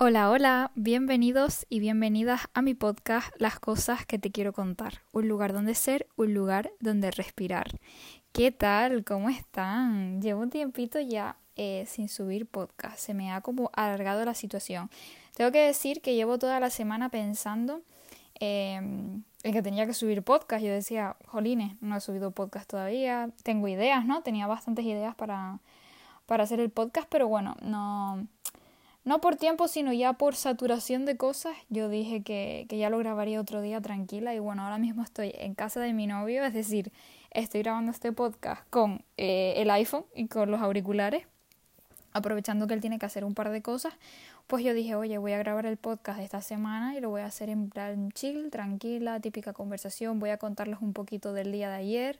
Hola, hola, bienvenidos y bienvenidas a mi podcast Las cosas que te quiero contar. Un lugar donde ser, un lugar donde respirar. ¿Qué tal? ¿Cómo están? Llevo un tiempito ya eh, sin subir podcast. Se me ha como alargado la situación. Tengo que decir que llevo toda la semana pensando em, en que tenía que subir podcast. Yo decía, jolines, no he subido podcast todavía. Tengo ideas, ¿no? Tenía bastantes ideas para, para hacer el podcast, pero bueno, no no por tiempo, sino ya por saturación de cosas, yo dije que, ya lo grabaría otro día tranquila. Y bueno, ahora mismo estoy en casa de mi novio, es decir, estoy grabando este podcast con eh, el iPhone y con los auriculares, aprovechando que él tiene que hacer un par de cosas, pues yo dije, oye, voy a grabar el podcast de esta semana y lo voy a hacer en plan chill, tranquila, típica conversación, voy a contarles un poquito del día de ayer,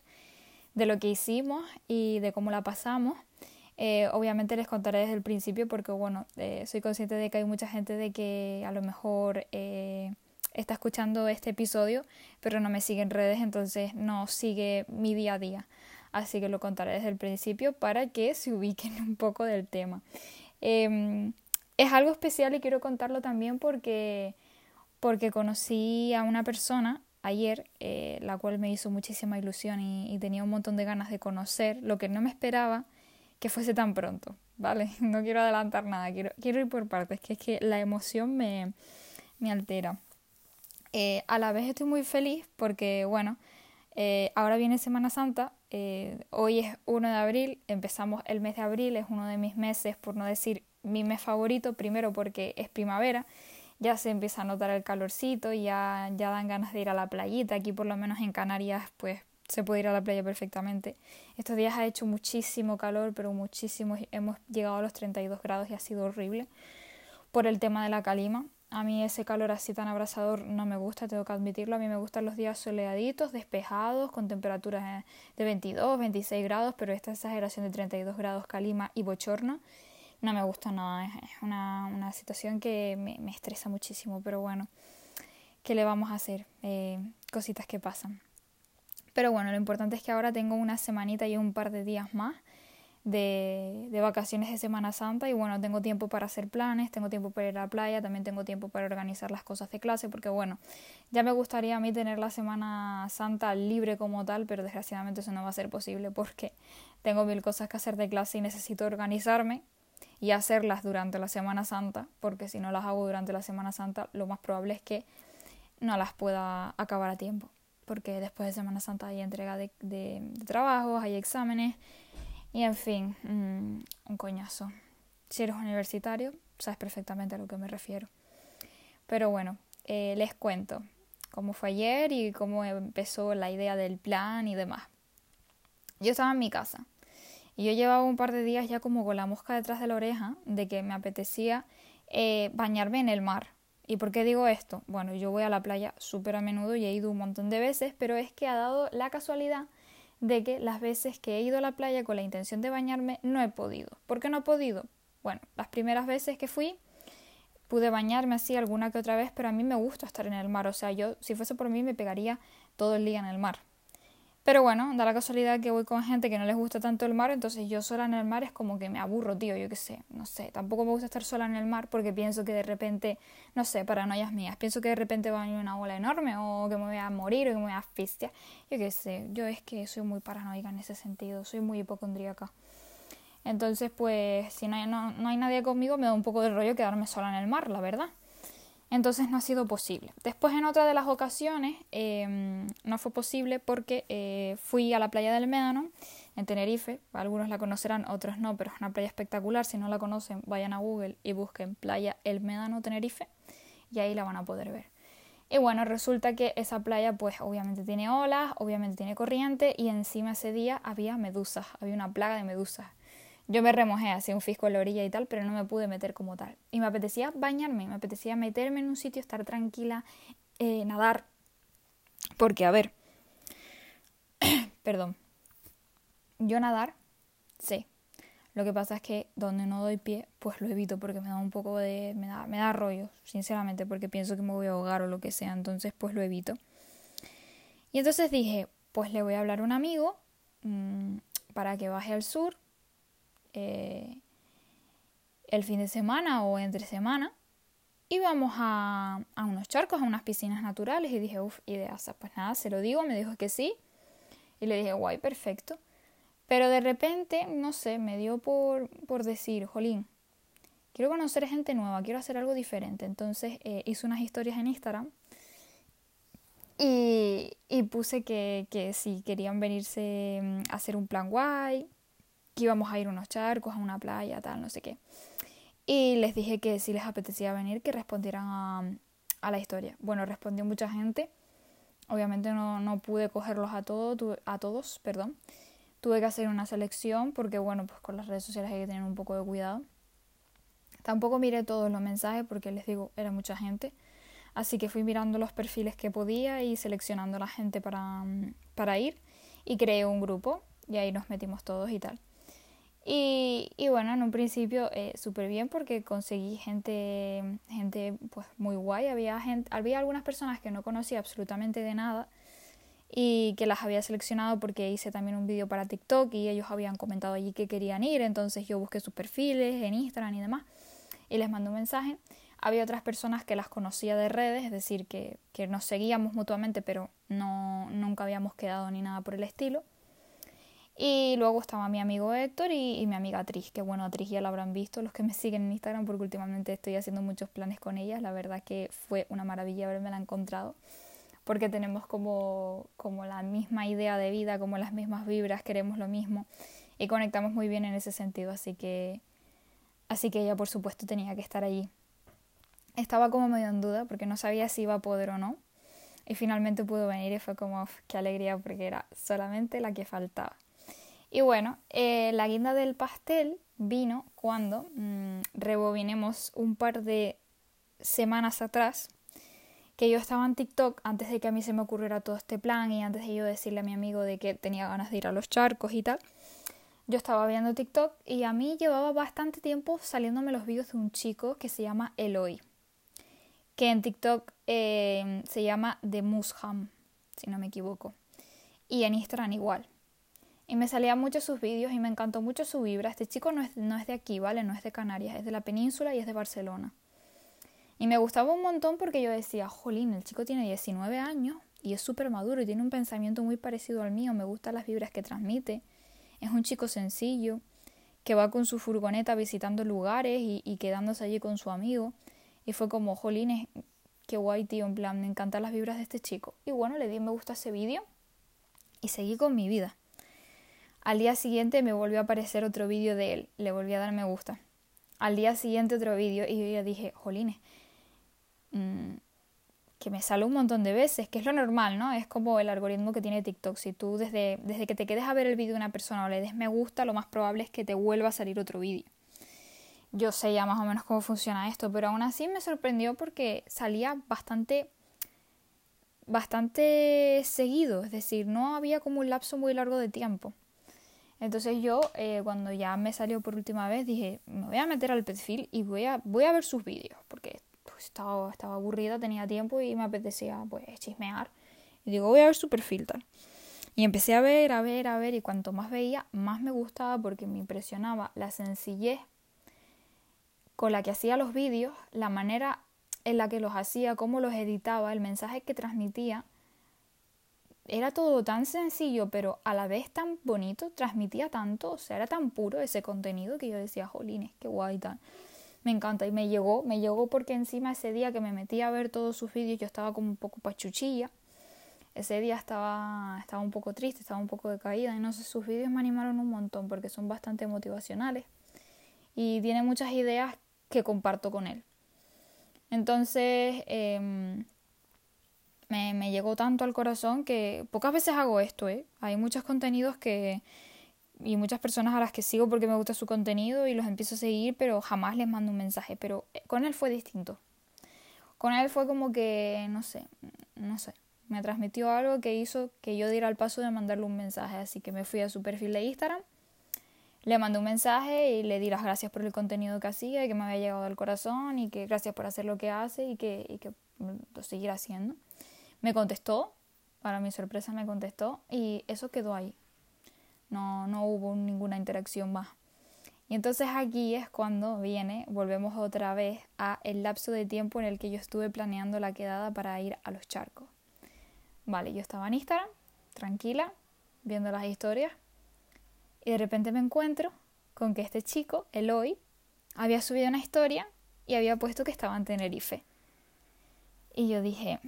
de lo que hicimos y de cómo la pasamos. Eh, obviamente les contaré desde el principio porque, bueno, eh, soy consciente de que hay mucha gente de que a lo mejor eh, está escuchando este episodio, pero no me sigue en redes, entonces no sigue mi día a día. Así que lo contaré desde el principio para que se ubiquen un poco del tema. Em, es algo especial y quiero contarlo también porque, porque conocí a una persona ayer, la cual me hizo muchísima ilusión y, y tenía un montón de ganas de conocer, lo que no me esperaba que fuese tan pronto, ¿vale? No quiero adelantar nada, quiero, quiero ir por partes, que es que la emoción me, me altera. Eh, a la vez estoy muy feliz porque, bueno, eh, ahora viene Semana Santa, eh, hoy es 1 de abril, empezamos el mes de abril, es uno de mis meses, por no decir mi mes favorito, primero porque es primavera, ya se empieza a notar el calorcito, ya, ya dan ganas de ir a la playita, aquí por lo menos en Canarias pues se puede ir a la playa perfectamente. Estos días ha hecho muchísimo calor, pero muchísimo. Hemos llegado a los 32 grados y ha sido horrible por el tema de la calima. A mí ese calor así tan abrasador no me gusta, tengo que admitirlo. A mí me gustan los días soleaditos, despejados, con temperaturas de 22, 26 grados, pero esta exageración de 32 grados calima y bochorno no me gusta nada. Es una, una situación que me, me, estresa muchísimo, pero bueno, ¿qué le vamos a hacer? Eh, cositas que pasan. Pero bueno, lo importante es que ahora tengo una semanita y un par de días más de, de, vacaciones de Semana Santa y bueno, tengo tiempo para hacer planes, tengo tiempo para ir a la playa, también tengo tiempo para organizar las cosas de clase porque bueno, ya me gustaría a mí tener la Semana Santa libre como tal, pero desgraciadamente eso no va a ser posible porque tengo mil cosas que hacer de clase y necesito organizarme y hacerlas durante la Semana Santa, porque si no las hago durante la Semana Santa, lo más probable es que no las pueda acabar a tiempo porque después de Semana Santa hay entrega de, trabajos, hay exámenes y en fin, mm, un coñazo. Si eres universitario, sabes perfectamente a lo que me refiero. Pero bueno, eh, les cuento cómo fue ayer y cómo empezó la idea del plan y demás. Yo estaba en mi casa y yo llevaba un par de días ya como con la mosca detrás de la oreja de que me apetecía eh, bañarme en el mar. ¿Y por qué digo esto? Bueno, yo voy a la playa súper a menudo y he ido un montón de veces, pero es que ha dado la casualidad de que las veces que he ido a la playa con la intención de bañarme no he podido. ¿Por qué no he podido? Bueno, las primeras veces que fui pude bañarme así alguna que otra vez, pero a mí me gusta estar en el mar. O sea, yo si fuese por mí me pegaría todo el día en el mar. Pero bueno, da la casualidad que voy con gente que no les gusta tanto el mar, entonces yo sola en el mar es como que me aburro, tío, yo qué sé, no sé, tampoco me gusta estar sola en el mar porque pienso que de repente, no sé, paranoias mías, pienso que de repente va a venir una ola enorme o que me voy a morir o que me voy a asfixiar, yo qué sé, yo es que soy muy paranoica en ese sentido, soy muy hipocondríaca. Entonces, pues, si no hay, no, no hay nadie conmigo, me da un poco de rollo quedarme sola en el mar, la verdad. Entonces no ha sido posible. Después en otra de las ocasiones em, no fue posible porque eh, fui a la playa del Médano en Tenerife. Algunos la conocerán, otros no, pero es una playa espectacular. Si no la conocen, vayan a Google y busquen playa El Médano Tenerife y ahí la van a poder ver. Y bueno, resulta que esa playa pues obviamente tiene olas, obviamente tiene corriente y encima ese día había medusas, había una plaga de medusas. Yo me remojé así un fisco en la orilla y tal, pero no me pude meter como tal. Y me apetecía bañarme, me apetecía meterme en un sitio, estar tranquila, eh, nadar. Porque, a ver, perdón, yo nadar, sé. Lo que pasa es que donde no doy pie, pues lo evito porque me da un poco de... me da, me da rollo, sinceramente, porque pienso que me voy a ahogar o lo que sea, entonces pues lo evito. Y entonces dije, pues le voy a hablar a un amigo mmm, para que baje al sur eh, el fin de semana o entre semana íbamos a, a unos charcos, a unas piscinas naturales y dije, uff, idea, pues nada, se lo digo, me dijo que sí y le dije, guay, perfecto. Pero de repente, no sé, me dio por, por decir, jolín, quiero conocer gente nueva, quiero hacer algo diferente. Entonces eh, hice unas historias en Instagram y, y puse que, que, si querían venirse mm, a hacer un plan guay, que íbamos a ir a unos charcos, a una playa, tal, no sé qué. Y les dije que si les apetecía venir, que respondieran a, la historia. Bueno, respondió mucha gente. Obviamente no, no pude cogerlos a, todo, a todos, perdón. Tuve que hacer una selección porque, bueno, pues con las redes sociales hay que tener un poco de cuidado. Tampoco miré todos los mensajes porque les digo, era mucha gente. Así que fui mirando los perfiles que podía y seleccionando a la gente para, para ir. Y creé un grupo y ahí nos metimos todos y tal. Y, y bueno, en un principio eh, súper bien porque conseguí gente, gente pues muy guay. Había, gente, había algunas personas que no conocía absolutamente de nada y que las había seleccionado porque hice también un vídeo para TikTok y ellos habían comentado allí que querían ir. Entonces yo busqué sus perfiles en Instagram y demás y les mandé un mensaje. Había otras personas que las conocía de redes, es decir, que, que nos seguíamos mutuamente pero no, nunca habíamos quedado ni nada por el estilo. Y luego estaba mi amigo Héctor y, mi amiga Tris, que bueno, Tris ya la habrán visto los que me siguen en Instagram porque últimamente estoy haciendo muchos planes con ellas. La verdad que fue una maravilla haberme la encontrado porque tenemos como, como la misma idea de vida, como las mismas vibras, queremos lo mismo y conectamos muy bien en ese sentido. Así que, así que ella por supuesto tenía que estar allí. Estaba como medio en duda porque no sabía si iba a poder o no. Y finalmente pudo venir y fue como, qué alegría porque era solamente la que faltaba. Y bueno, eh, la guinda del pastel vino cuando mm, rebobinemos un par de semanas atrás que yo estaba en TikTok antes de que a mí se me ocurriera todo este plan y antes de yo decirle a mi amigo de que tenía ganas de ir a los charcos y tal. Yo estaba viendo TikTok y a mí llevaba bastante tiempo saliéndome los vídeos de un chico que se llama Eloy, que en TikTok eh, se llama The Musham, si no me equivoco, y en Instagram igual. Y me salían mucho sus vídeos y me encantó mucho su vibra. Este chico no es, no es de aquí, ¿vale? No es de Canarias, es de la península y es de Barcelona. Y me gustaba un montón porque yo decía, jolín, el chico tiene 19 años y es súper maduro y tiene un pensamiento muy parecido al mío. Me gustan las vibras que transmite. Es un chico sencillo que va con su furgoneta visitando lugares y, quedándose allí con su amigo. Y fue como, jolín, qué guay, tío, en plan, me encantan las vibras de este chico. Y bueno, le di me gusta a ese vídeo y seguí con mi vida. Al día siguiente me volvió a aparecer otro vídeo de él, le volví a dar me gusta. Al día siguiente otro vídeo y yo ya dije, jolines, mm, que me sale un montón de veces, que es lo normal, ¿no? Es como el algoritmo que tiene TikTok. Si tú desde, desde que te quedes a ver el vídeo de una persona o le des me gusta, lo más probable es que te vuelva a salir otro vídeo. Yo sé ya más o menos cómo funciona esto, pero aún así me sorprendió porque salía bastante bastante seguido, es decir, no había como un lapso muy largo de tiempo. Entonces yo, eh, cuando ya me salió por última vez, dije, me voy a meter al perfil y voy a, voy a ver sus vídeos, porque pues, estaba, estaba aburrida, tenía tiempo y me apetecía pues chismear. Y digo, voy a ver su perfil. Y empecé a ver, a ver, a ver, y cuanto más veía, más me gustaba porque me impresionaba la sencillez con la que hacía los vídeos, la manera en la que los hacía, cómo los editaba, el mensaje que transmitía era todo tan sencillo, pero a la vez tan bonito, transmitía tanto, o sea, era tan puro ese contenido que yo decía, jolines, qué guay tal. Me encanta y me llegó, me llegó porque encima ese día que me metí a ver todos sus vídeos yo estaba como un poco pachuchilla. Ese día estaba, estaba un poco triste, estaba un poco decaída y no sé, sus vídeos me animaron un montón porque son bastante motivacionales y tiene muchas ideas que comparto con él. Entonces, eh, me, llegó tanto al corazón que pocas veces hago esto, ¿eh? Hay muchos contenidos que y muchas personas a las que sigo porque me gusta su contenido y los empiezo a seguir, pero jamás les mando un mensaje, pero eh, con él fue distinto. Con él fue como que, no sé, no sé, me transmitió algo que hizo que yo diera el paso de mandarle un mensaje, así que me fui a su perfil de Instagram, le mandé un mensaje y le di las gracias por el contenido que hacía y que me había llegado al corazón y que gracias por hacer lo que hace y que, y que lo seguirá haciendo. Me contestó, para mi sorpresa me contestó y eso quedó ahí. No, no hubo ninguna interacción más. Y entonces aquí es cuando viene, volvemos otra vez a el lapso de tiempo en el que yo estuve planeando la quedada para ir a los charcos. Vale, yo estaba en Instagram, tranquila, viendo las historias, y de repente me encuentro con que este chico, Eloy, había subido una historia y había puesto que estaba en Tenerife. Y yo dije,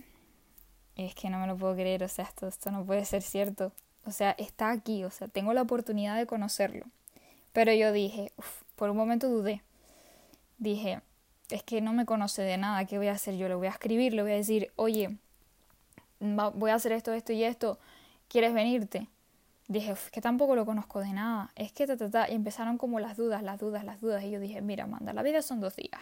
es que no me lo puedo creer, o sea, esto, esto no puede ser cierto. O sea, está aquí, o sea, tengo la oportunidad de conocerlo. Pero yo dije, por un momento dudé. Dije, es que no me conoce de nada, ¿qué voy a hacer? Yo le voy a escribir, le voy a decir, oye, voy a hacer esto, esto y esto, ¿quieres venirte? Dije, es que tampoco lo conozco de nada, es que ta, ta, ta, y empezaron como las dudas, las dudas, las dudas, y yo dije, mira, manda, la vida son dos días.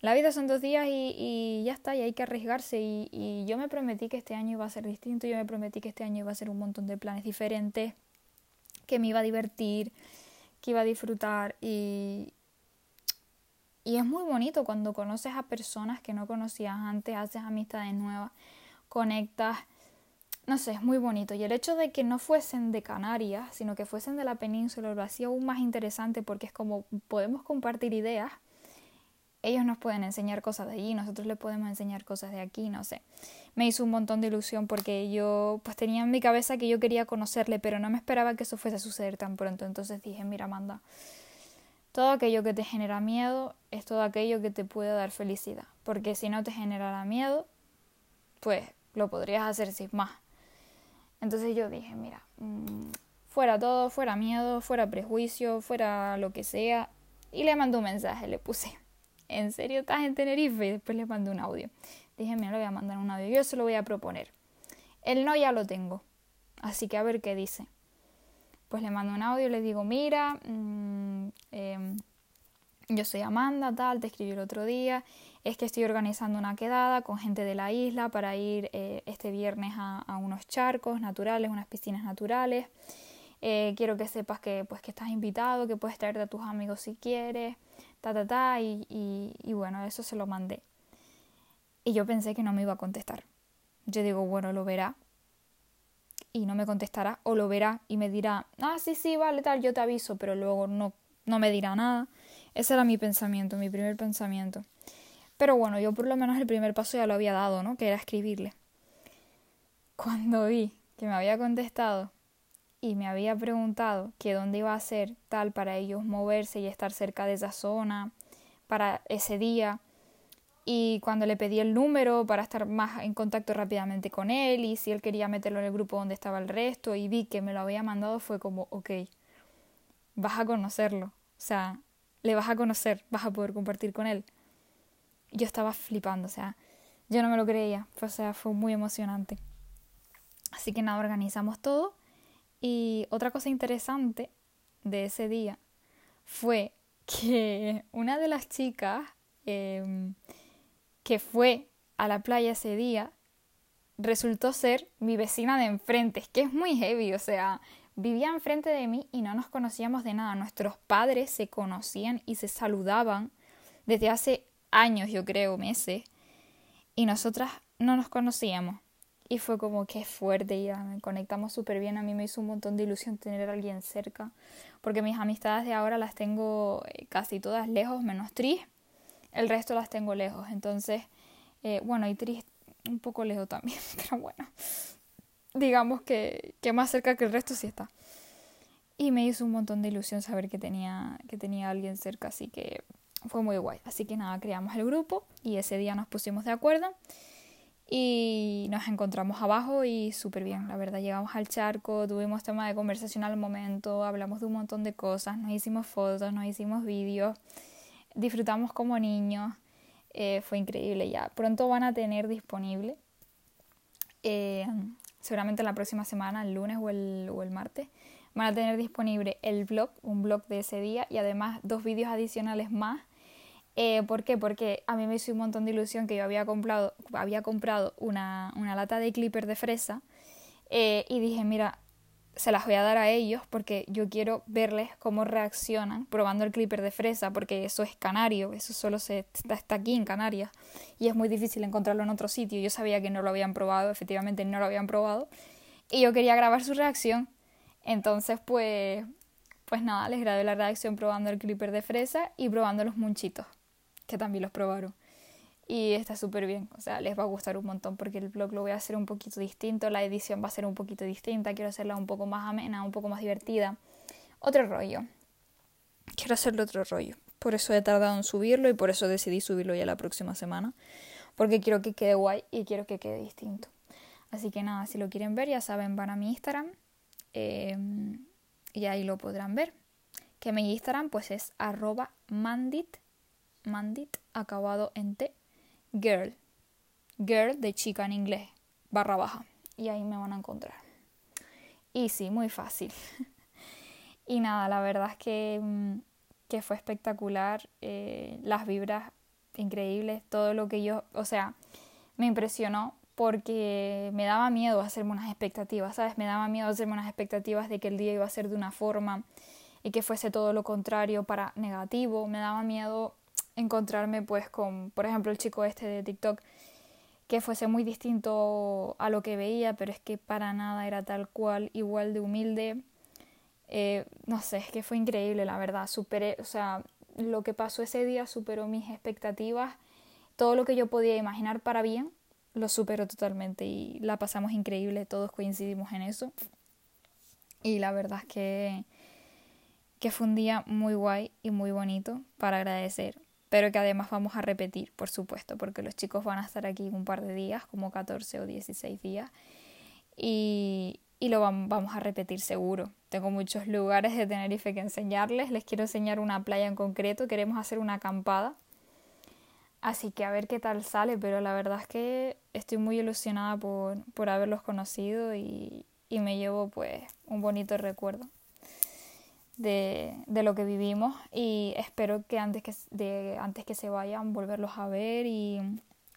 La vida son dos días y, y ya está, y hay que arriesgarse. Y, y yo me prometí que este año iba a ser distinto, yo me prometí que este año iba a ser un montón de planes diferentes, que me iba a divertir, que iba a disfrutar y, y es muy bonito cuando conoces a personas que no conocías antes, haces amistades nuevas, conectas, no sé, es muy bonito. Y el hecho de que no fuesen de Canarias, sino que fuesen de la península, lo hacía aún más interesante porque es como podemos compartir ideas, ellos nos pueden enseñar cosas de allí, nosotros les podemos enseñar cosas de aquí, no sé. Me hizo un montón de ilusión porque yo pues tenía en mi cabeza que yo quería conocerle, pero no me esperaba que eso fuese a suceder tan pronto. Entonces dije, mira, Amanda, todo aquello que te genera miedo es todo aquello que te puede dar felicidad, porque si no te generara miedo, pues lo podrías hacer sin más. Entonces yo dije, mira, mm, fuera todo, fuera miedo, fuera prejuicio, fuera lo que sea, y le mandé un mensaje, le puse ¿en serio estás en Tenerife? Y después le mandé un audio. Dije, mira, le voy a mandar un audio, yo se lo voy a proponer. El no ya lo tengo, así que a ver qué dice. Pues le mando un audio le digo, mira, mm, em, yo soy Amanda, tal, te escribí el otro día, es que estoy organizando una quedada con gente de la isla para ir eh, este viernes a, a, unos charcos naturales, unas piscinas naturales. Eh, quiero que sepas que, pues, que estás invitado, que puedes traerte a tus amigos si quieres ta, ta, ta, y, y, bueno, eso se lo mandé. Y yo pensé que no me iba a contestar. Yo digo, bueno, lo verá. Y no me contestará, o lo verá y me dirá, ah, sí, sí, vale, tal, yo te aviso, pero luego no, no me dirá nada. Ese era mi pensamiento, mi primer pensamiento. Pero bueno, yo por lo menos el primer paso ya lo había dado, ¿no? Que era escribirle. Cuando vi que me había contestado, y me había preguntado que dónde iba a ser tal para ellos moverse y estar cerca de esa zona para ese día. Y cuando le pedí el número para estar más en contacto rápidamente con él y si él quería meterlo en el grupo donde estaba el resto y vi que me lo había mandado fue como, ok, vas a conocerlo. O sea, le vas a conocer, vas a poder compartir con él. Yo estaba flipando, o sea, yo no me lo creía, o sea, fue muy emocionante. Así que nada, organizamos todo y otra cosa interesante de ese día fue que una de las chicas em, que fue a la playa ese día resultó ser mi vecina de enfrente, que es muy heavy, o sea, vivía enfrente de mí y no nos conocíamos de nada. Nuestros padres se conocían y se saludaban desde hace años, yo creo, meses, y nosotras no nos conocíamos. Y fue como que fuerte, ya me conectamos súper bien. A mí me hizo un montón de ilusión tener a alguien cerca, porque mis amistades de ahora las tengo eh, casi todas lejos, menos Tris. El resto las tengo lejos. Entonces, eh, bueno, y Tris un poco lejos también, pero bueno, digamos que, que más cerca que el resto sí está. Y me hizo un montón de ilusión saber que tenía, que tenía alguien cerca, así que fue muy guay. Así que nada, creamos el grupo y ese día nos pusimos de acuerdo y nos encontramos abajo y súper bien, la verdad. Llegamos al charco, tuvimos tema de conversación al momento, hablamos de un montón de cosas, nos hicimos fotos, nos hicimos vídeos, disfrutamos como niños, eh, fue increíble ya. Pronto van a tener disponible, eh, seguramente la próxima semana, el lunes o el, o el martes, van a tener disponible el blog, un blog de ese día y además dos vídeos adicionales más eh, ¿Por qué? Porque a mí me hizo un montón de ilusión que yo había comprado, había comprado una, una lata de clipper de fresa eh, y dije, mira, se las voy a dar a ellos porque yo quiero verles cómo reaccionan probando el clipper de fresa porque eso es canario, eso solo se, está, está aquí en Canarias y es muy difícil encontrarlo en otro sitio. Yo sabía que no lo habían probado, efectivamente no lo habían probado y yo quería grabar su reacción. Entonces, pues pues nada, les grabé la reacción probando el clipper de fresa y probando los munchitos, que también los probaron. Y está súper bien, o sea, les va a gustar un montón porque el vlog lo voy a hacer un poquito distinto, la edición va a ser un poquito distinta, quiero hacerla un poco más amena, un poco más divertida. Otro rollo. Quiero hacerle otro rollo. Por eso he tardado en subirlo y por eso decidí subirlo ya la próxima semana. Porque quiero que quede guay y quiero que quede distinto. Así que nada, si lo quieren ver, ya saben, van a mi Instagram. Eh, y ahí lo podrán ver. Que mi Instagram pues es arroba mandit, mandit acabado en T, girl, girl de chica en inglés, barra baja. Y ahí me van a encontrar. Y sí, muy fácil. y nada, la verdad es que, mm, que fue espectacular, eh, las vibras increíbles, todo lo que yo, o sea, me impresionó porque me daba miedo hacerme unas expectativas, ¿sabes? Me daba miedo hacerme unas expectativas de que el día iba a ser de una forma y que fuese todo lo contrario para negativo. Me daba miedo encontrarme pues con, por ejemplo, el chico este de TikTok que fuese muy distinto a lo que veía, pero es que para nada era tal cual, igual de humilde. Eh, no sé, es que fue increíble, la verdad. Superé, o sea, lo que pasó ese día superó mis expectativas, todo lo que yo podía imaginar para bien lo superó totalmente y la pasamos increíble, todos coincidimos en eso. Y la verdad es que, que fue un día muy guay y muy bonito para agradecer, pero que además vamos a repetir, por supuesto, porque los chicos van a estar aquí un par de días, como 14 o 16 días, y, y lo vamos a repetir seguro. Tengo muchos lugares de Tenerife que enseñarles, les quiero enseñar una playa en concreto, queremos hacer una acampada. Así que a ver qué tal sale, pero la verdad es que estoy muy ilusionada por, por haberlos conocido y, y, me llevo pues un bonito recuerdo de, de, lo que vivimos y espero que antes que, de, antes que se vayan volverlos a ver y,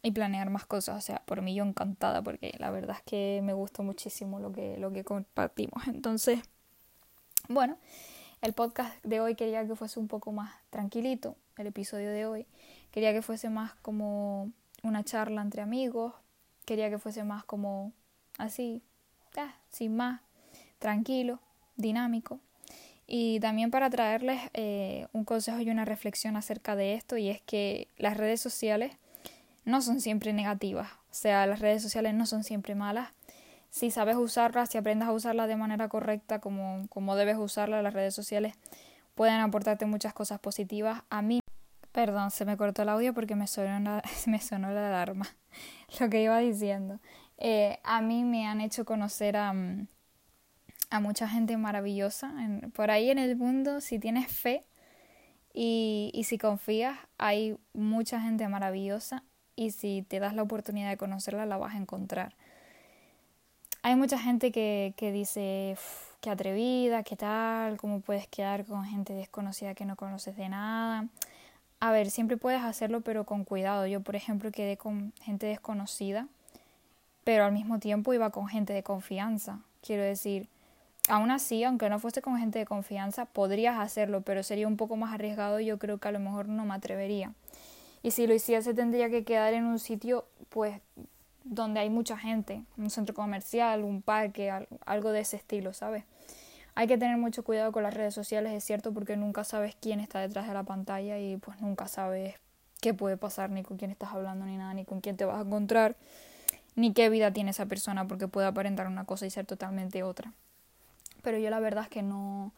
y planear más cosas. O sea, por mí yo encantada porque la verdad es que me gustó muchísimo lo que, lo que compartimos. Entonces, bueno, el podcast de hoy quería que fuese un poco más tranquilito, el episodio de hoy. Quería que fuese más como una charla entre amigos, quería que fuese más como así, sin más, tranquilo, dinámico. Y también para traerles eh, un consejo y una reflexión acerca de esto, y es que las redes sociales no son siempre negativas, o sea, las redes sociales no son siempre malas. Si sabes usarlas, si aprendes a usarlas de manera correcta, como, como debes usarlas, las redes sociales pueden aportarte muchas cosas positivas. A mí Perdón, se me cortó el audio porque me sonó la, me sonó la alarma. Lo que iba diciendo. Eh, a mí me han hecho conocer a, mm, a mucha gente maravillosa. por ahí en el mundo, si tienes fe y, y si confías, hay mucha gente maravillosa y si te das la oportunidad de conocerla, la vas a encontrar. Hay mucha gente que, que dice, qué atrevida, qué tal, cómo puedes quedar con gente desconocida que no conoces de nada. A ver, siempre puedes hacerlo, pero con cuidado. Yo, por ejemplo, quedé con gente desconocida, pero al mismo tiempo iba con gente de confianza. Quiero decir, aún así, aunque no fuese con gente de confianza, podrías hacerlo, pero sería un poco más arriesgado y yo creo que a lo mejor no me atrevería. Y si lo hiciese, tendría que quedar en un sitio, pues, donde hay mucha gente, un centro comercial, un parque, algo de ese estilo, ¿sabes? Hay que tener mucho cuidado con las redes sociales, es cierto, porque nunca sabes quién está detrás de la pantalla y pues nunca sabes qué puede pasar, ni con quién estás hablando, ni nada, ni con quién te vas a encontrar, ni qué vida tiene esa persona, porque puede aparentar una cosa y ser totalmente otra. Pero yo la verdad es que no,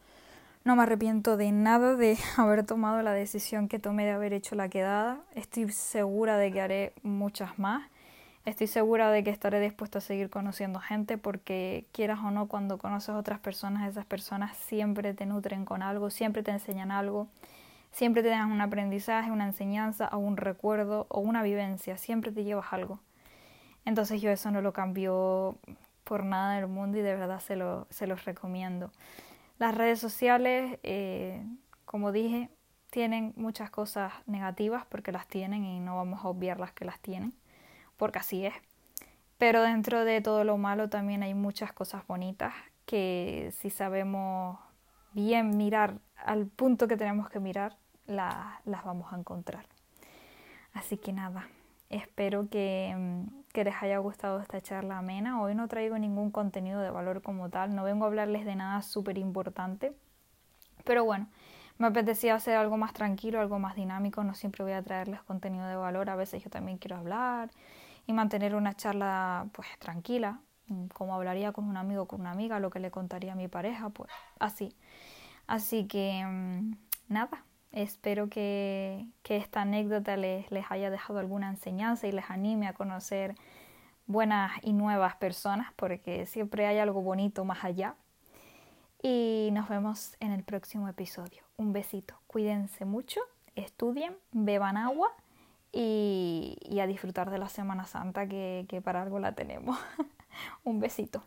no me arrepiento de nada de haber tomado la decisión que tomé de haber hecho la quedada. Estoy segura de que haré muchas más Estoy segura de que estaré dispuesta a seguir conociendo gente porque quieras o no, cuando conoces a otras personas, esas personas siempre te nutren con algo, siempre te enseñan algo, siempre te dan un aprendizaje, una enseñanza o un recuerdo o una vivencia, siempre te llevas algo. Entonces yo eso no lo cambio por nada del mundo y de verdad se, lo, se los recomiendo. Las redes sociales, eh, como dije, tienen muchas cosas negativas porque las tienen y no vamos a obviar las que las tienen porque así es. Pero dentro de todo lo malo también hay muchas cosas bonitas que si sabemos bien mirar al punto que tenemos que mirar, las vamos a encontrar. Así que nada, espero que, mm, que les haya gustado esta charla amena. Hoy no traigo ningún contenido de valor como tal, no vengo a hablarles de nada súper importante, Pero bueno, me apetecía hacer algo más tranquilo, algo más dinámico, no siempre voy a traerles contenido de valor, a veces yo también quiero hablar y mantener una charla pues tranquila, mm, como hablaría con un amigo o con una amiga, lo que le contaría a mi pareja, pues así. Así que mm, nada, espero que, esta anécdota les, les haya dejado alguna enseñanza y les anime a conocer buenas y nuevas personas, porque siempre hay algo bonito más allá. Y nos vemos en el próximo episodio. Un besito. Cuídense mucho, estudien, beban agua y, a disfrutar de la Semana Santa que, que para algo la tenemos. Un besito.